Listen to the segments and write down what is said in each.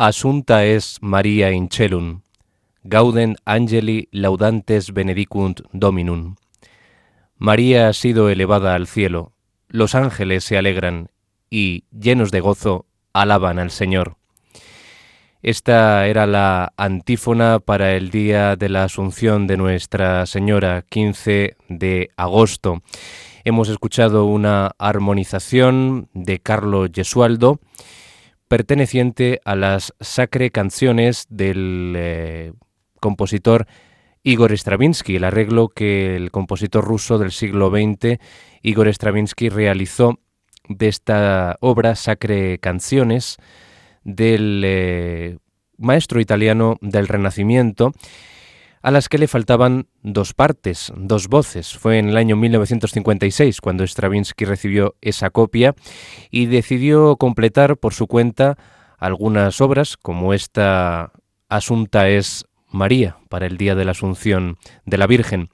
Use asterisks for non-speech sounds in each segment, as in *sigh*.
Asunta es Maria in celum, gauden angeli laudantes benedicunt dominum. María ha sido elevada al cielo, los ángeles se alegran y, llenos de gozo, alaban al Señor. Esta era la antífona para el día de la Asunción de Nuestra Señora, 15 de agosto. Hemos escuchado una armonización de Carlo Gesualdo, perteneciente a las sacre canciones del eh, compositor Igor Stravinsky, el arreglo que el compositor ruso del siglo XX, Igor Stravinsky, realizó de esta obra Sacre Canciones del eh, maestro italiano del Renacimiento, a las que le faltaban dos partes, dos voces. Fue en el año 1956 cuando Stravinsky recibió esa copia y decidió completar por su cuenta algunas obras, como esta Asunta es María, para el Día de la Asunción de la Virgen.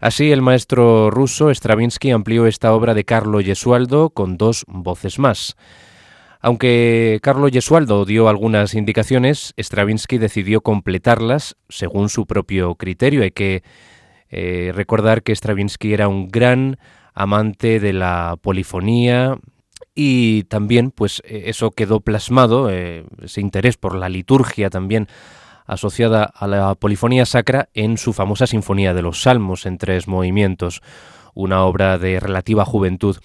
Así, el maestro ruso Stravinsky amplió esta obra de Carlo Gesualdo con dos voces más. Aunque Carlo Gesualdo dio algunas indicaciones, Stravinsky decidió completarlas según su propio criterio. Hay que eh, recordar que Stravinsky era un gran amante de la polifonía y también pues eh, eso quedó plasmado, eh, ese interés por la liturgia también asociada a la polifonía sacra en su famosa Sinfonía de los Salmos en tres movimientos, una obra de relativa juventud.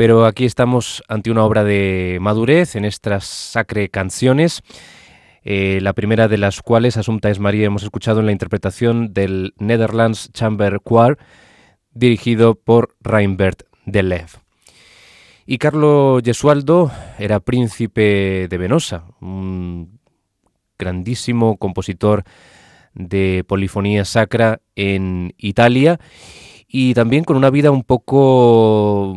Pero aquí estamos ante una obra de madurez en estas sacre canciones, eh, la primera de las cuales, Asunta es María, hemos escuchado en la interpretación del Netherlands Chamber Choir, dirigido por Reinbert de Lev. Y Carlo Gesualdo era príncipe de Venosa, un grandísimo compositor de polifonía sacra en Italia y también con una vida un poco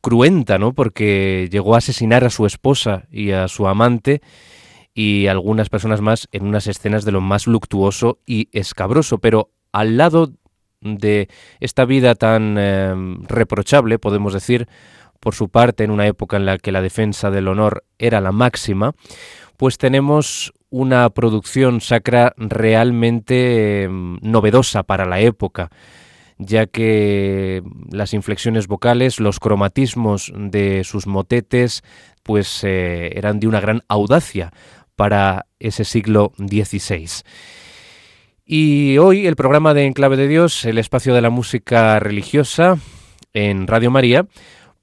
cruenta, ¿no? Porque llegó a asesinar a su esposa y a su amante y algunas personas más en unas escenas de lo más luctuoso y escabroso, pero al lado de esta vida tan eh, reprochable, podemos decir, por su parte, en una época en la que la defensa del honor era la máxima, pues tenemos una producción sacra realmente em, novedosa para la época, ya que las inflexiones vocales, los cromatismos de sus motetes, pues eh, eran de una gran audacia para ese siglo XVI. Y hoy el programa de Enclave de Dios, el espacio de la música religiosa en Radio María,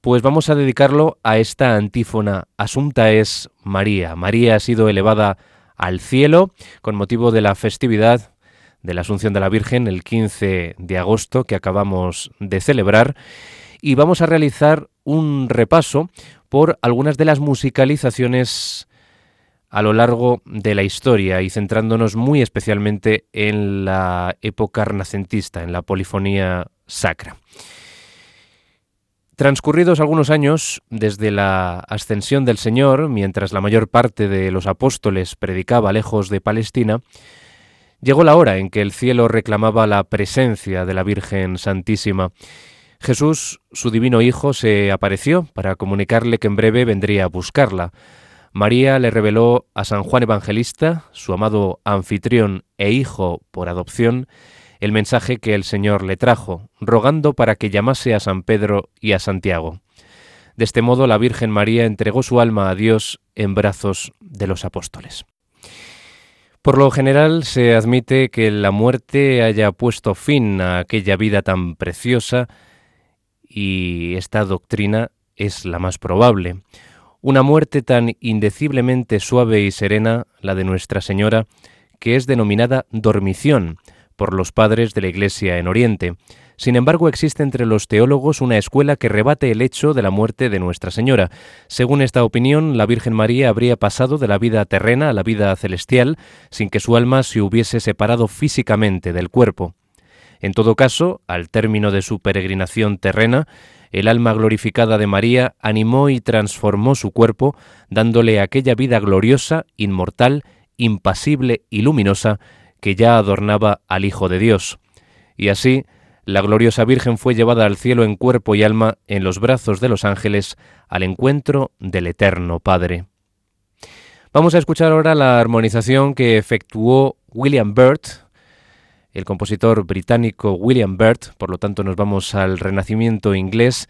pues vamos a dedicarlo a esta antífona. Asunta es María. María ha sido elevada al cielo con motivo de la festividad de la Asunción de la Virgen el 15 de agosto que acabamos de celebrar y vamos a realizar un repaso por algunas de las musicalizaciones a lo largo de la historia y centrándonos muy especialmente en la época renacentista, en la polifonía sacra. Transcurridos algunos años desde la ascensión del Señor, mientras la mayor parte de los apóstoles predicaba lejos de Palestina, llegó la hora en que el cielo reclamaba la presencia de la Virgen Santísima. Jesús, su divino Hijo, se apareció para comunicarle que en breve vendría a buscarla. María le reveló a San Juan Evangelista, su amado anfitrión e hijo por adopción, el mensaje que el Señor le trajo, rogando para que llamase a San Pedro y a Santiago. De este modo la Virgen María entregó su alma a Dios en brazos de los apóstoles. Por lo general se admite que la muerte haya puesto fin a aquella vida tan preciosa y esta doctrina es la más probable. Una muerte tan indeciblemente suave y serena, la de Nuestra Señora, que es denominada dormición, por los padres de la Iglesia en Oriente. Sin embargo, existe entre los teólogos una escuela que rebate el hecho de la muerte de Nuestra Señora. Según esta opinión, la Virgen María habría pasado de la vida terrena a la vida celestial sin que su alma se hubiese separado físicamente del cuerpo. En todo caso, al término de su peregrinación terrena, el alma glorificada de María animó y transformó su cuerpo, dándole aquella vida gloriosa, inmortal, impasible y luminosa que ya adornaba al Hijo de Dios. Y así, la gloriosa Virgen fue llevada al cielo en cuerpo y alma en los brazos de los ángeles al encuentro del Eterno Padre. Vamos a escuchar ahora la armonización que efectuó William Byrd, el compositor británico William Byrd, por lo tanto nos vamos al renacimiento inglés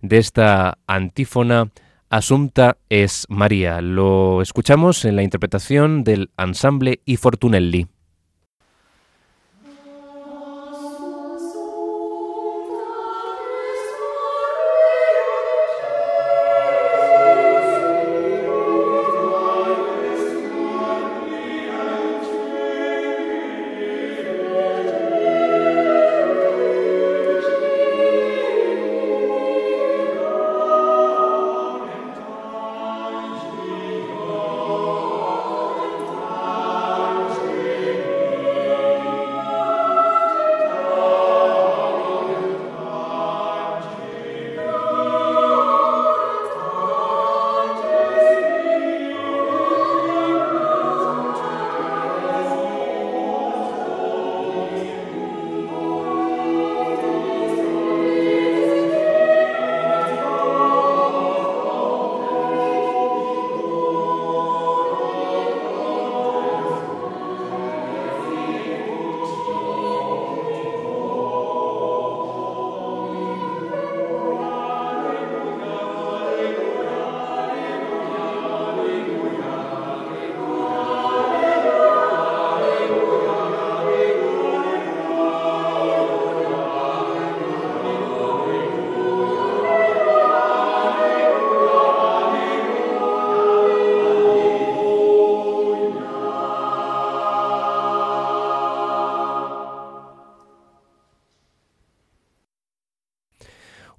de esta antífona Asunta es María. Lo escuchamos en la interpretación del ensamble I Fortunelli.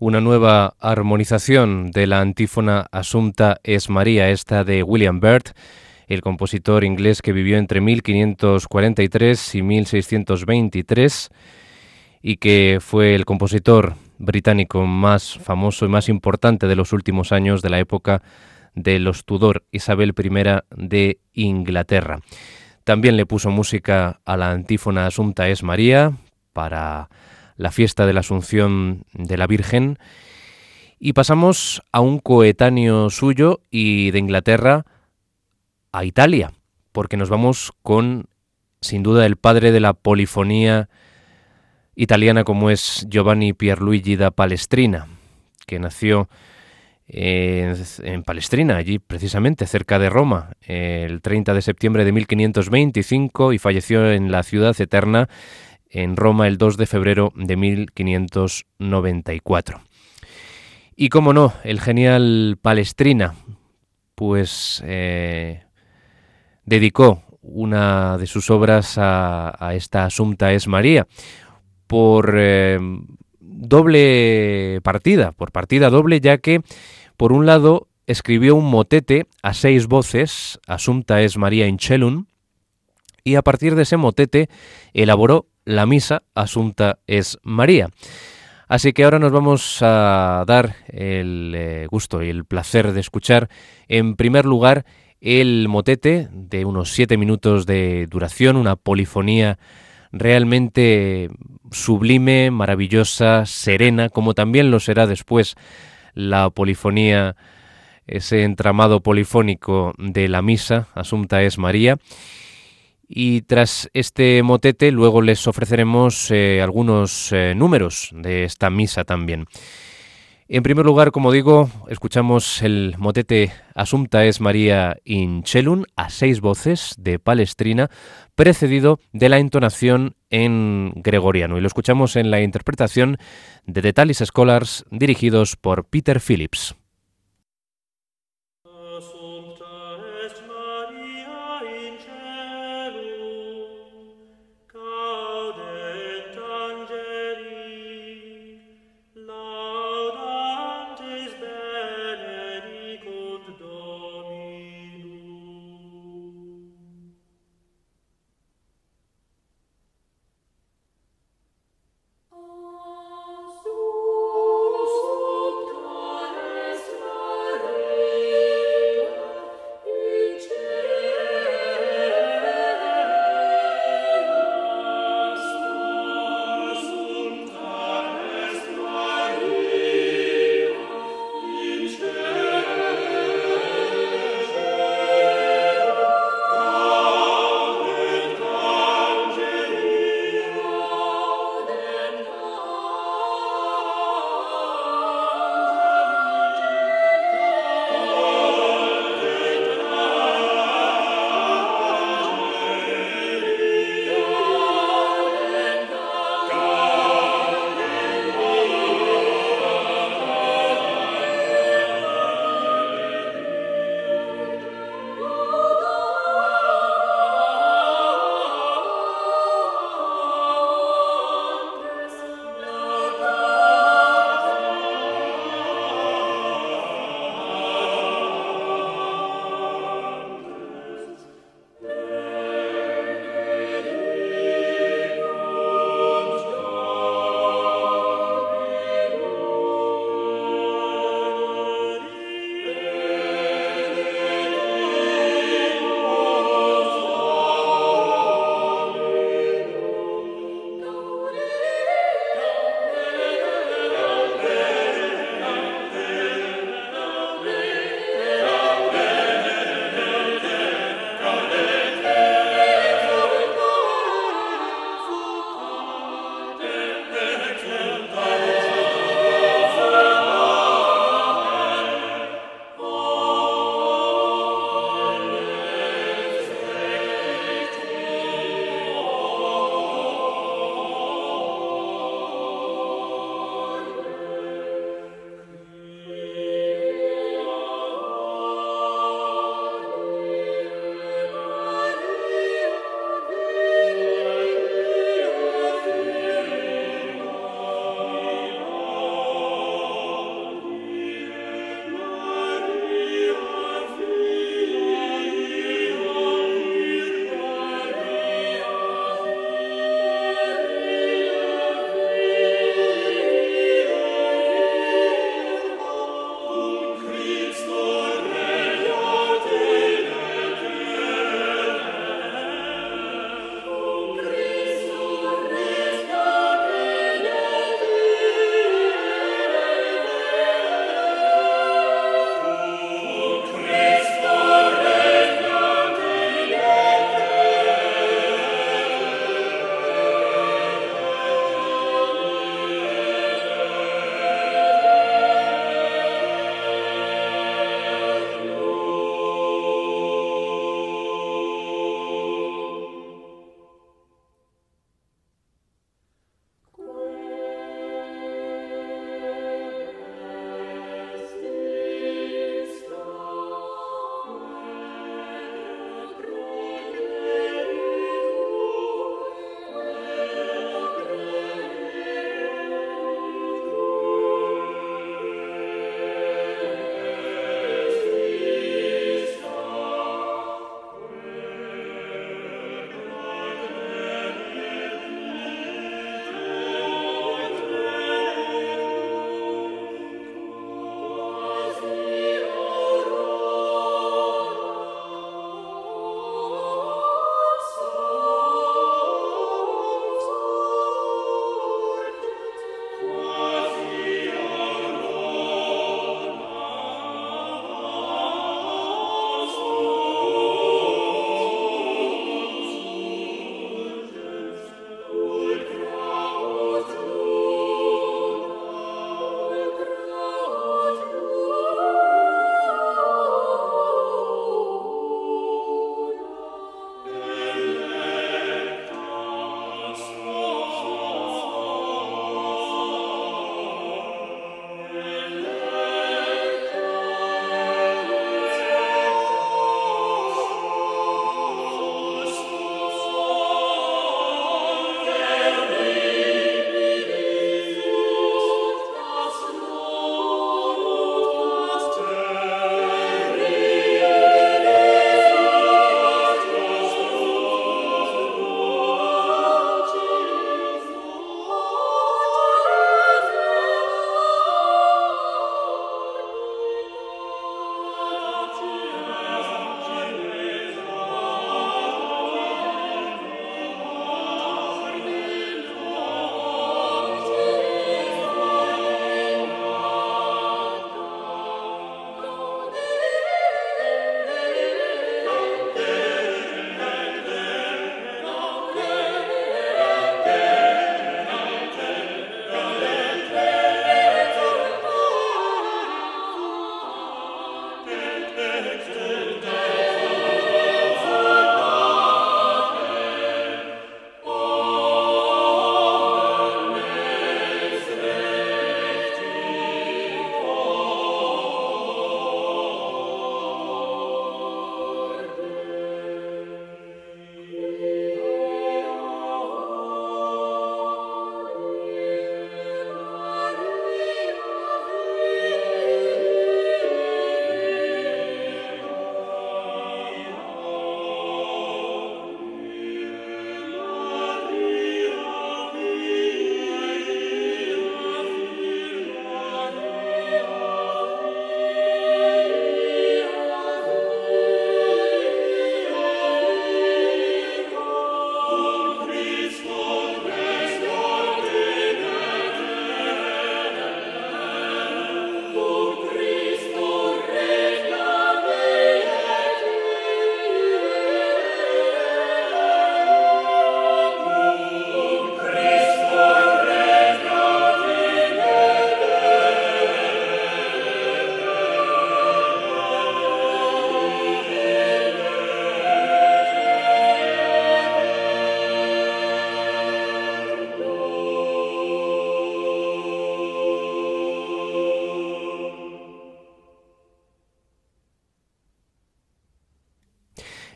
Una nueva armonización de la antífona Asunta es María, esta de William Byrd, el compositor inglés que vivió entre 1543 y 1623 y que fue el compositor británico más famoso y más importante de los últimos años de la época de los Tudor, Isabel I de Inglaterra. También le puso música a la antífona Asunta es María para la fiesta de la Asunción de la Virgen. Y pasamos a un coetáneo suyo y de Inglaterra a Italia, porque nos vamos con, sin duda, el padre de la polifonía italiana como es Giovanni Pierluigi da Palestrina, que nació en, Palestrina, allí precisamente cerca de Roma, el 30 de septiembre de 1525 y falleció en la ciudad eterna en Roma el 2 de febrero de 1594. Y como no, el genial Palestrina, pues eh, dedicó una de sus obras a, esta Asunta es María, por eh, doble partida, por partida doble, ya que por un lado, escribió un motete a seis voces, Asunta es María Inchelum, y a partir de ese motete elaboró la misa Asunta es María. Así que ahora nos vamos a dar el eh, gusto y el placer de escuchar en primer lugar el motete de unos siete minutos de duración, una polifonía realmente sublime, maravillosa, serena, como también lo será después la polifonía, ese entramado polifónico de la misa, Asunta es María. Y tras este motete luego les ofreceremos eh, algunos eh, números de esta misa también. En primer lugar, como digo, escuchamos el motete Asunta es María in Celum a seis voces de Palestrina, precedido de la entonación en gregoriano. Y lo escuchamos en la interpretación de The Talis Scholars dirigidos por Peter Phillips.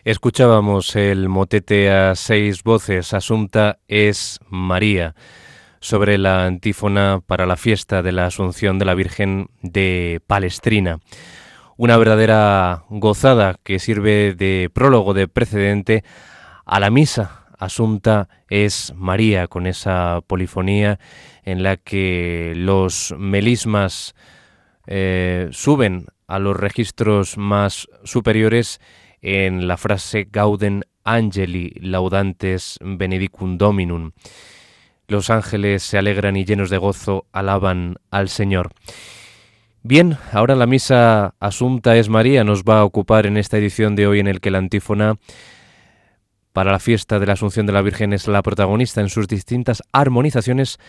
Escuchábamos el motete a seis voces, Asunta es María, sobre la antífona para la fiesta de la Asunción de la Virgen de Palestrina. Una verdadera gozada que sirve de prólogo, de precedente a la misa. Asunta es María, con esa polifonía en la que los melismas eh, suben a los registros más superiores en la frase Gauden Angeli laudantes benedicum dominum. Los ángeles se alegran y llenos de gozo alaban al Señor. Bien, ahora la misa Asunta es María nos va a ocupar en esta edición de hoy en el que la antífona para la fiesta de la Asunción de la Virgen es la protagonista en sus distintas armonizaciones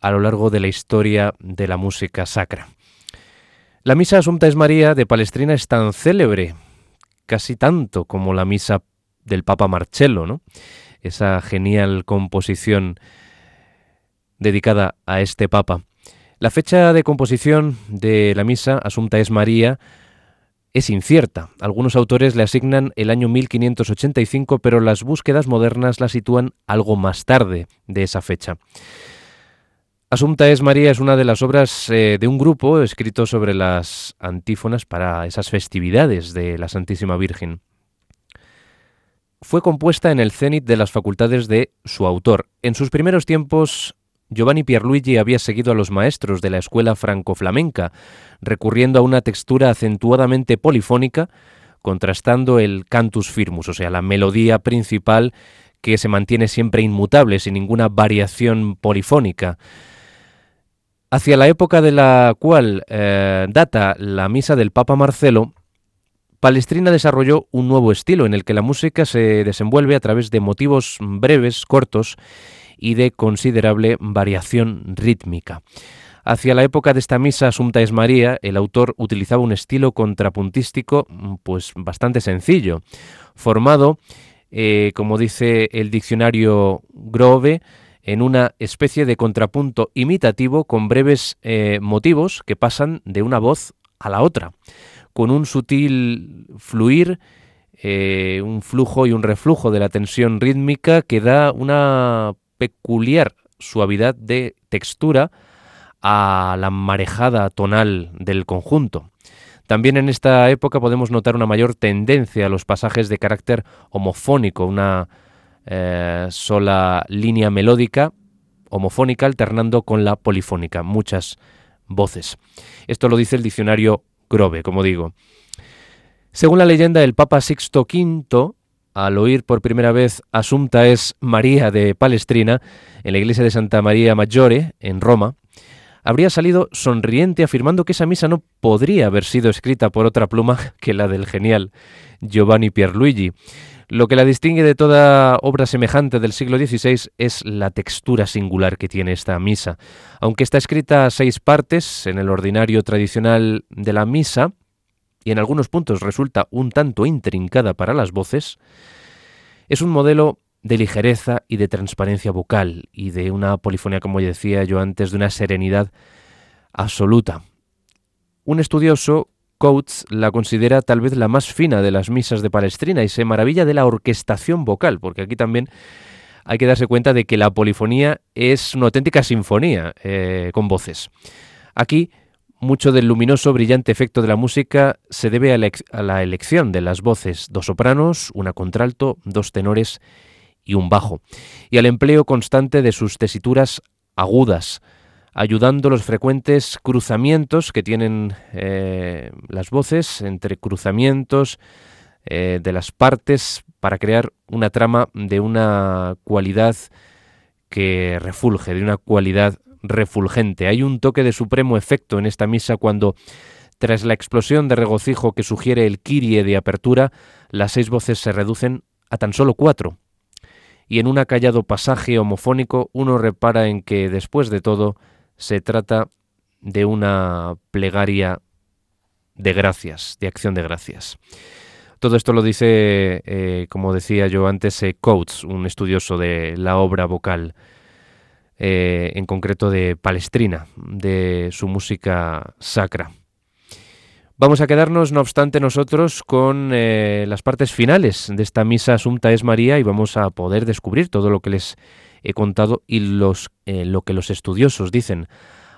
a lo largo de la historia de la música sacra. La misa Asunta es María de Palestrina es tan célebre casi tanto como la misa del Papa Marcello, ¿no? Esa genial composición dedicada a este Papa. La fecha de composición de la misa Asunta es María es incierta. Algunos autores le asignan el año 1585, pero las búsquedas modernas la sitúan algo más tarde de esa fecha. Asunta es María es una de las obras eh, de un grupo escrito sobre las antífonas para esas festividades de la Santísima Virgen. Fue compuesta en el cenit de las facultades de su autor. En sus primeros tiempos, Giovanni Pierluigi había seguido a los maestros de la escuela franco-flamenca, recurriendo a una textura acentuadamente polifónica, contrastando el cantus firmus, o sea, la melodía principal que se mantiene siempre inmutable, sin ninguna variación polifónica. Hacia la época de la cual eh, data la misa del Papa Marcelo, Palestrina desarrolló un nuevo estilo en el que la música se desenvuelve a través de motivos breves, cortos y de considerable variación rítmica. Hacia la época de esta misa Asunta es María, el autor utilizaba un estilo contrapuntístico pues bastante sencillo, formado, eh, como dice el diccionario Grove, en una especie de contrapunto imitativo con breves eh, motivos que pasan de una voz a la otra, con un sutil fluir, eh, un flujo y un reflujo de la tensión rítmica que da una peculiar suavidad de textura a la marejada tonal del conjunto. También en esta época podemos notar una mayor tendencia a los pasajes de carácter homofónico, una eh, sola línea melódica homofónica alternando con la polifónica, muchas voces. Esto lo dice el diccionario Grove, como digo. Según la leyenda, el Papa Sixto V, al oír por primera vez Asunta es María de Palestrina en la iglesia de Santa María Maggiore, en Roma, habría salido sonriente afirmando que esa misa no podría haber sido escrita por otra pluma *laughs* que la del genial Giovanni Pierluigi. Lo que la distingue de toda obra semejante del siglo XVI es la textura singular que tiene esta misa. Aunque está escrita a seis partes en el ordinario tradicional de la misa, y en algunos puntos resulta un tanto intrincada para las voces, es un modelo de ligereza y de transparencia vocal y de una polifonía, como decía yo antes, de una serenidad absoluta. Un estudioso Coates la considera tal vez la más fina de las misas de Palestrina y se maravilla de la orquestación vocal, porque aquí también hay que darse cuenta de que la polifonía es una auténtica sinfonía eh, con voces. Aquí mucho del luminoso, brillante efecto de la música se debe a, la elección de las voces, dos sopranos, una contralto, dos tenores y un bajo, y al empleo constante de sus tesituras agudas, ayudando los frecuentes cruzamientos que tienen eh, las voces, entre cruzamientos eh, de las partes para crear una trama de una cualidad que refulge, de una cualidad refulgente. Hay un toque de supremo efecto en esta misa cuando, tras la explosión de regocijo que sugiere el kirie de apertura, las seis voces se reducen a tan solo cuatro. Y en un acallado pasaje homofónico uno repara en que, después de todo, se trata de una plegaria de gracias, de acción de gracias. Todo esto lo dice, eh, como decía yo antes, eh, Coates, un estudioso de la obra vocal, eh, en concreto de Palestrina, de su música sacra. Vamos a quedarnos, no obstante, nosotros con eh, las partes finales de esta misa Asunta es María y vamos a poder descubrir todo lo que les he contado y los, eh, lo que los estudiosos dicen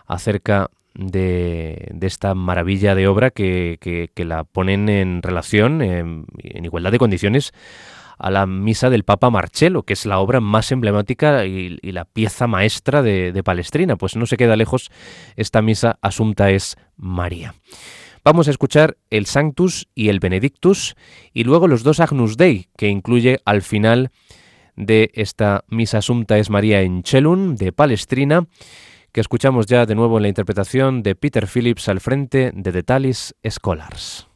acerca de, esta maravilla de obra que, la ponen en relación, en, igualdad de condiciones, a la misa del Papa Marcello, que es la obra más emblemática y, la pieza maestra de, de Palestrina. Pues no se queda lejos esta misa Asunta es María. Vamos a escuchar el Sanctus y el Benedictus y luego los dos Agnus Dei, que incluye al final de esta Misa Asunta es María en Chelun de Palestrina, que escuchamos ya de nuevo en la interpretación de Peter Phillips al frente de The Talis Scholars.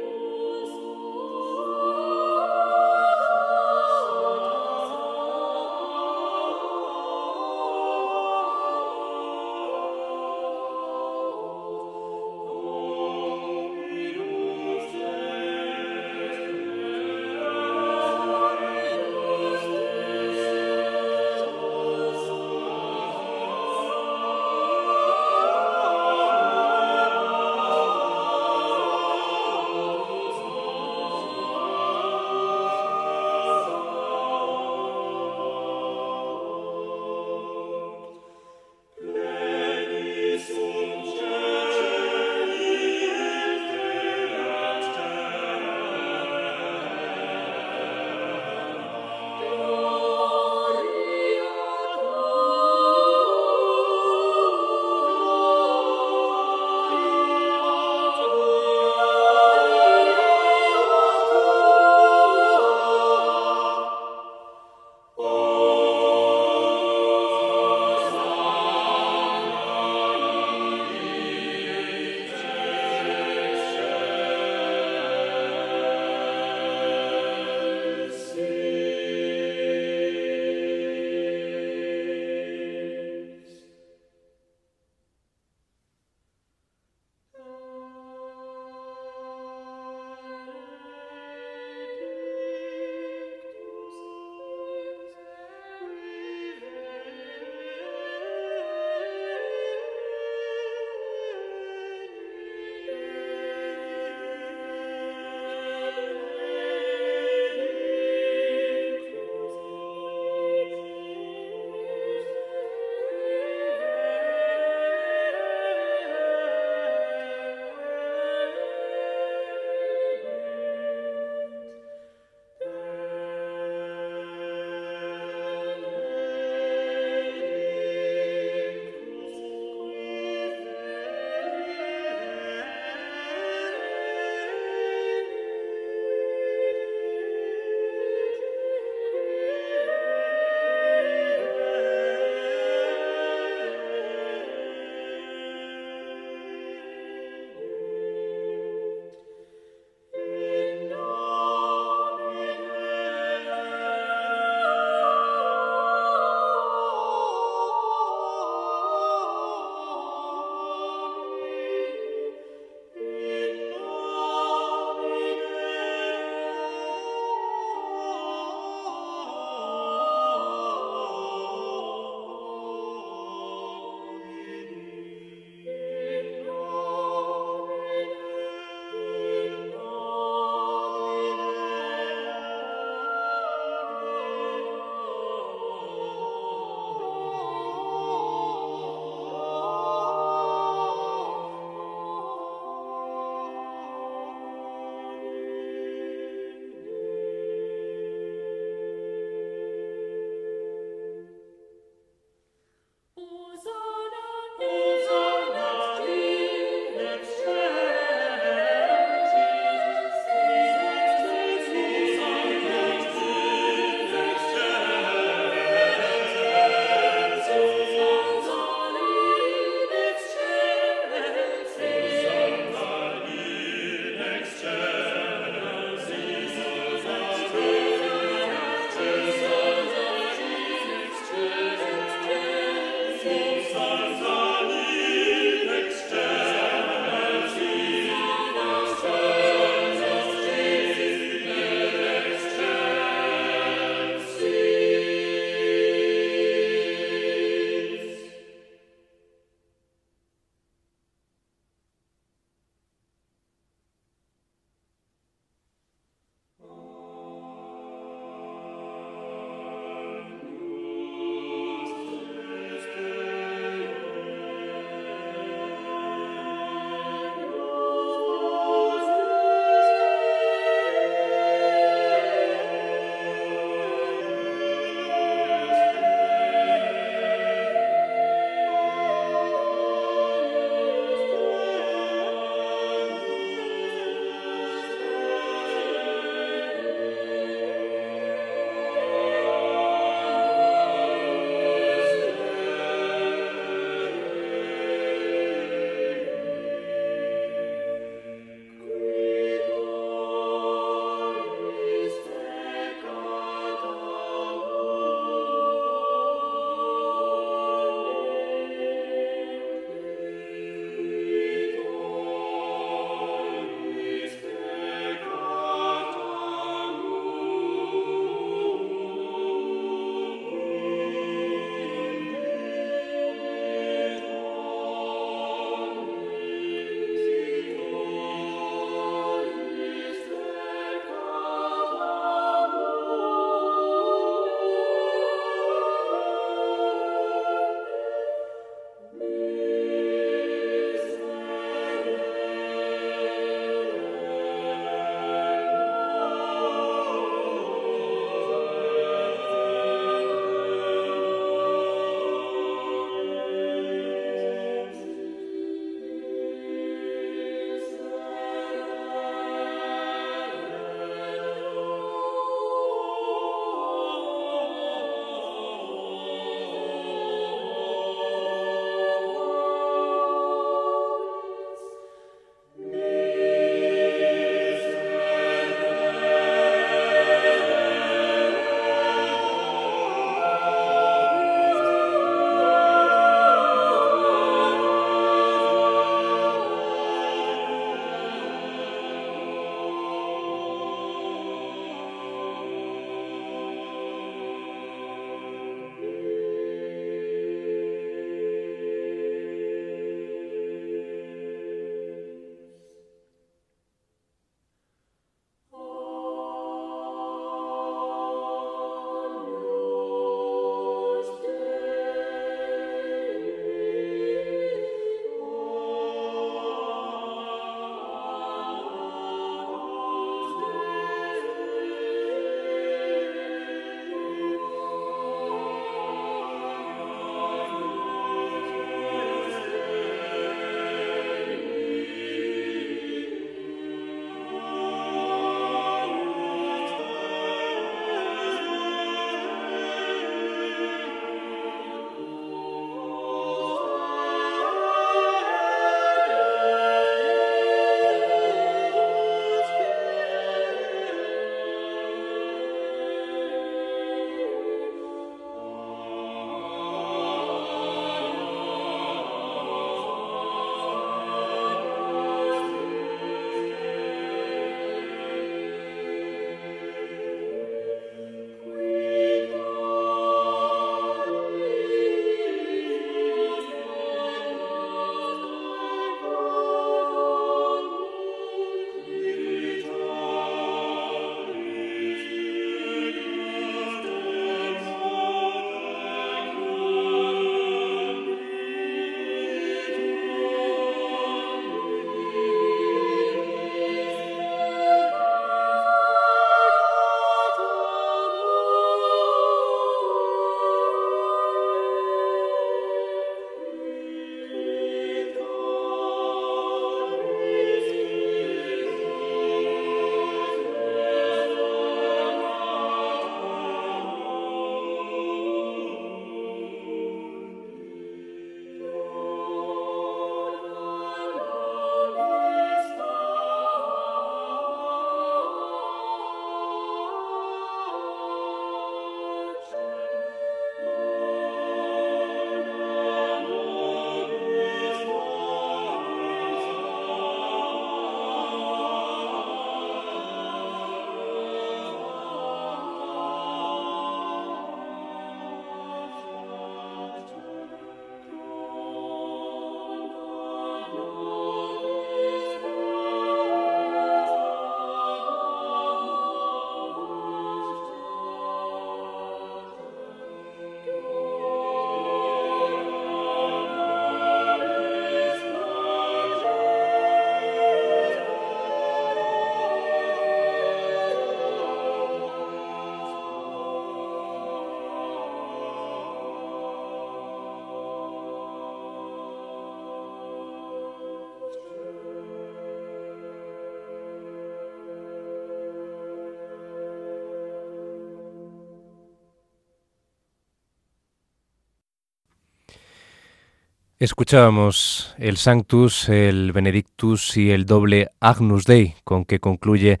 Escuchábamos el Sanctus, el Benedictus y el doble Agnus Dei, con que concluye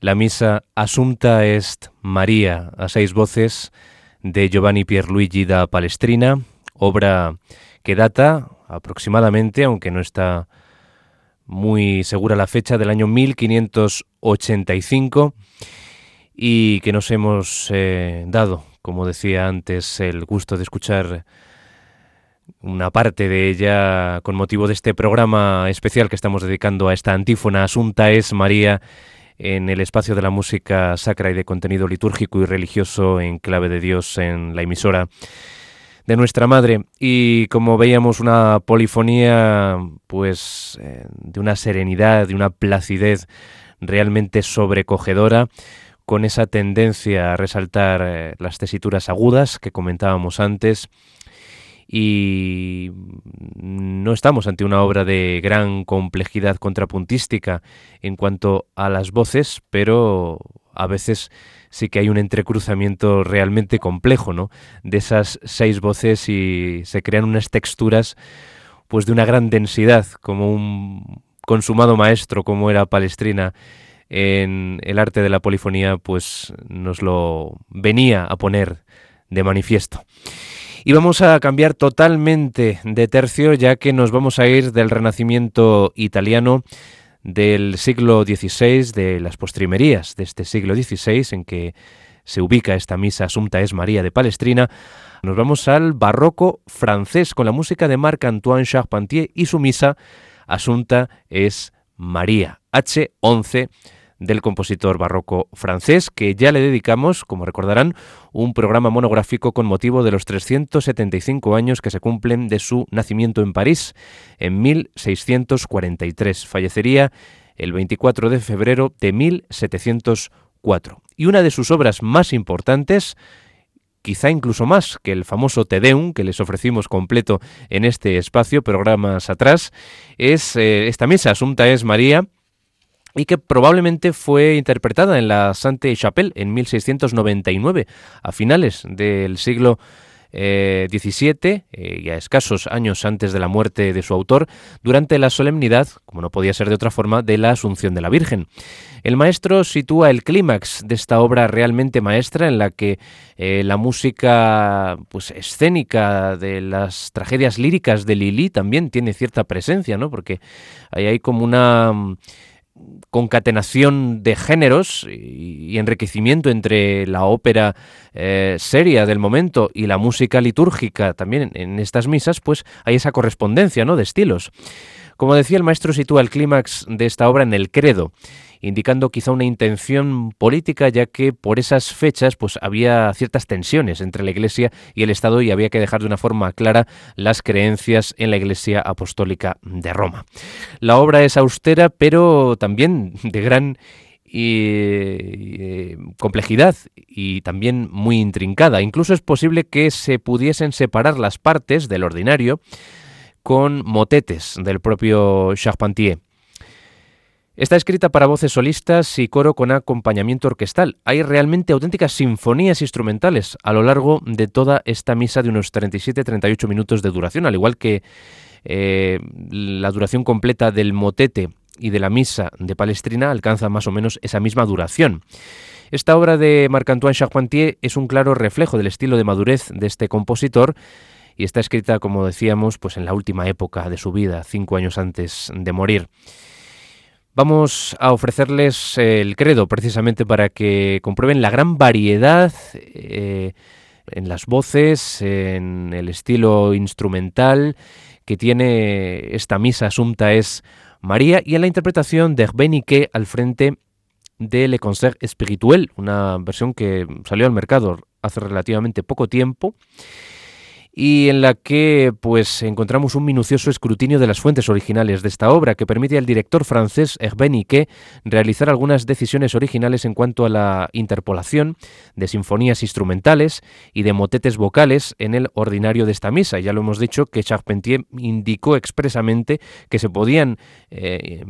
la misa Asunta est María, a seis voces de Giovanni Pierluigi da Palestrina, obra que data aproximadamente, aunque no está muy segura la fecha, del año 1585 y que nos hemos eh, dado, como decía antes, el gusto de escuchar una parte de ella con motivo de este programa especial que estamos dedicando a esta antífona Asunta es María en el espacio de la música sacra y de contenido litúrgico y religioso en clave de Dios en la emisora de nuestra madre. Y como veíamos una polifonía pues eh, de una serenidad, de una placidez realmente sobrecogedora con esa tendencia a resaltar eh, las tesituras agudas que comentábamos antes y no estamos ante una obra de gran complejidad contrapuntística en cuanto a las voces, pero a veces sí que hay un entrecruzamiento realmente complejo, ¿no? De esas seis voces y se crean unas texturas pues de una gran densidad, como un consumado maestro como era Palestrina en el arte de la polifonía, pues nos lo venía a poner de manifiesto. Y vamos a cambiar totalmente de tercio ya que nos vamos a ir del Renacimiento italiano del siglo XVI, de las postrimerías de este siglo XVI en que se ubica esta misa Asunta es María de Palestrina, nos vamos al barroco francés con la música de Marc-Antoine Charpentier y su misa Asunta es María, H11 del compositor barroco francés, que ya le dedicamos, como recordarán, un programa monográfico con motivo de los 375 años que se cumplen de su nacimiento en París en 1643. Fallecería el 24 de febrero de 1704. Y una de sus obras más importantes quizá incluso más que el famoso Tedeum que les ofrecimos completo en este espacio, programas atrás, es eh, esta misa, Asunta es María, y que probablemente fue interpretada en la Sainte-Chapelle en 1699, a finales del siglo eh, eh, y a escasos años antes de la muerte de su autor, durante la solemnidad, como no podía ser de otra forma, de la Asunción de la Virgen. El maestro sitúa el clímax de esta obra realmente maestra en la que eh, la música pues, escénica de las tragedias líricas de Lili también tiene cierta presencia, ¿no? porque ahí hay como una concatenación de géneros y, enriquecimiento entre la ópera eh, seria del momento y la música litúrgica también en, estas misas, pues hay esa correspondencia ¿no? de estilos. Como decía el maestro, sitúa el clímax de esta obra en el credo indicando quizá una intención política, ya que por esas fechas pues había ciertas tensiones entre la Iglesia y el Estado y había que dejar de una forma clara las creencias en la Iglesia Apostólica de Roma. La obra es austera, pero también de gran eh, complejidad y también muy intrincada. Incluso es posible que se pudiesen separar las partes del ordinario con motetes del propio Charpentier. Está escrita para voces solistas y coro con acompañamiento orquestal. Hay realmente auténticas sinfonías instrumentales a lo largo de toda esta misa de unos 37-38 minutos de duración, al igual que eh, la duración completa del motete y de la misa de Palestrina alcanza más o menos esa misma duración. Esta obra de Marc-Antoine Charpentier es un claro reflejo del estilo de madurez de este compositor y está escrita, como decíamos, pues en la última época de su vida, cinco años antes de morir. Vamos a ofrecerles el credo precisamente para que comprueben la gran variedad eh, en las voces, en el estilo instrumental que tiene esta misa asunta es María y en la interpretación de Herbenique al frente de Le Concert Spirituel, una versión que salió al mercado hace relativamente poco tiempo y en la que pues encontramos un minucioso escrutinio de las fuentes originales de esta obra que permite al director francés Hervé realizar algunas decisiones originales en cuanto a la interpolación de sinfonías instrumentales y de motetes vocales en el ordinario de esta misa. Ya lo hemos dicho que Charpentier indicó expresamente que se podían eh,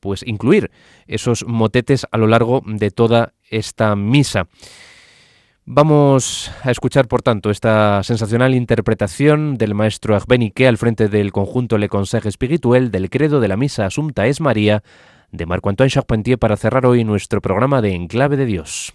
pues incluir esos motetes a lo largo de toda esta misa. Vamos a escuchar, por tanto, esta sensacional interpretación del maestro Agbenique al frente del conjunto Le Conseil Spirituel del credo de la misa Asunta es María de Marco Antoine Charpentier para cerrar hoy nuestro programa de Enclave de Dios.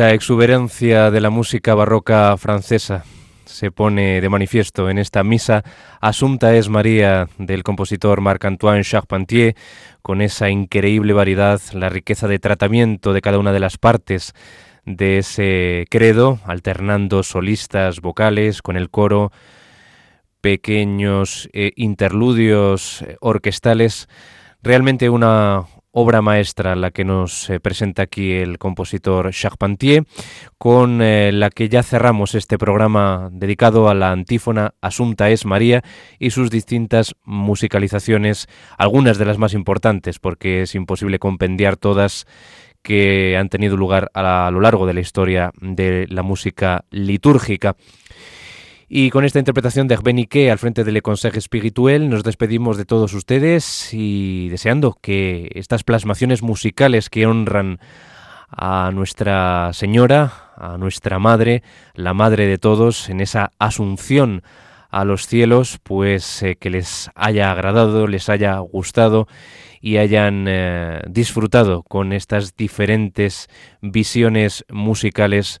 La exuberancia de la música barroca francesa se pone de manifiesto en esta misa. Asunta es María del compositor Marc-Antoine Charpentier, con esa increíble variedad, la riqueza de tratamiento de cada una de las partes de ese credo, alternando solistas vocales con el coro, pequeños eh, interludios eh, orquestales, realmente una, obra maestra la que nos eh, presenta aquí el compositor Charpentier, con eh, la que ya cerramos este programa dedicado a la antífona Asunta es María y sus distintas musicalizaciones, algunas de las más importantes, porque es imposible compendiar todas que han tenido lugar a lo largo de la historia de la música litúrgica. Y con esta interpretación de Ike al frente del Consejo Espirituel nos despedimos de todos ustedes y deseando que estas plasmaciones musicales que honran a Nuestra Señora, a nuestra Madre, la Madre de todos, en esa asunción a los cielos, pues eh, que les haya agradado, les haya gustado y hayan eh, disfrutado con estas diferentes visiones musicales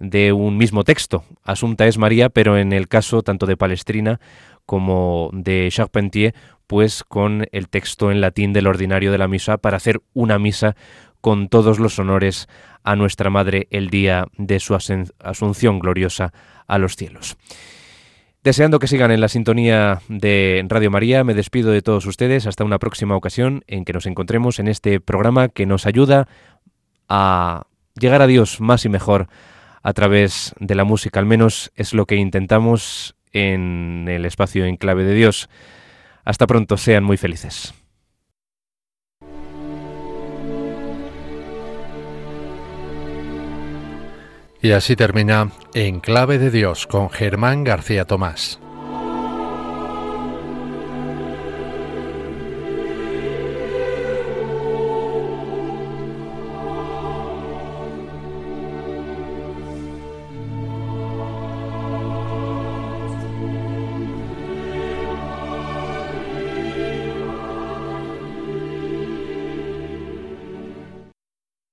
de un mismo texto. Asunta es María, pero en el caso tanto de Palestrina como de Charpentier, pues con el texto en latín del ordinario de la misa para hacer una misa con todos los honores a nuestra Madre el día de su asunción gloriosa a los cielos. Deseando que sigan en la sintonía de Radio María, me despido de todos ustedes hasta una próxima ocasión en que nos encontremos en este programa que nos ayuda a llegar a Dios más y mejor a través de la música, al menos es lo que intentamos en el espacio en clave de Dios. Hasta pronto, sean muy felices. Y así termina En Clave de Dios con Germán García Tomás.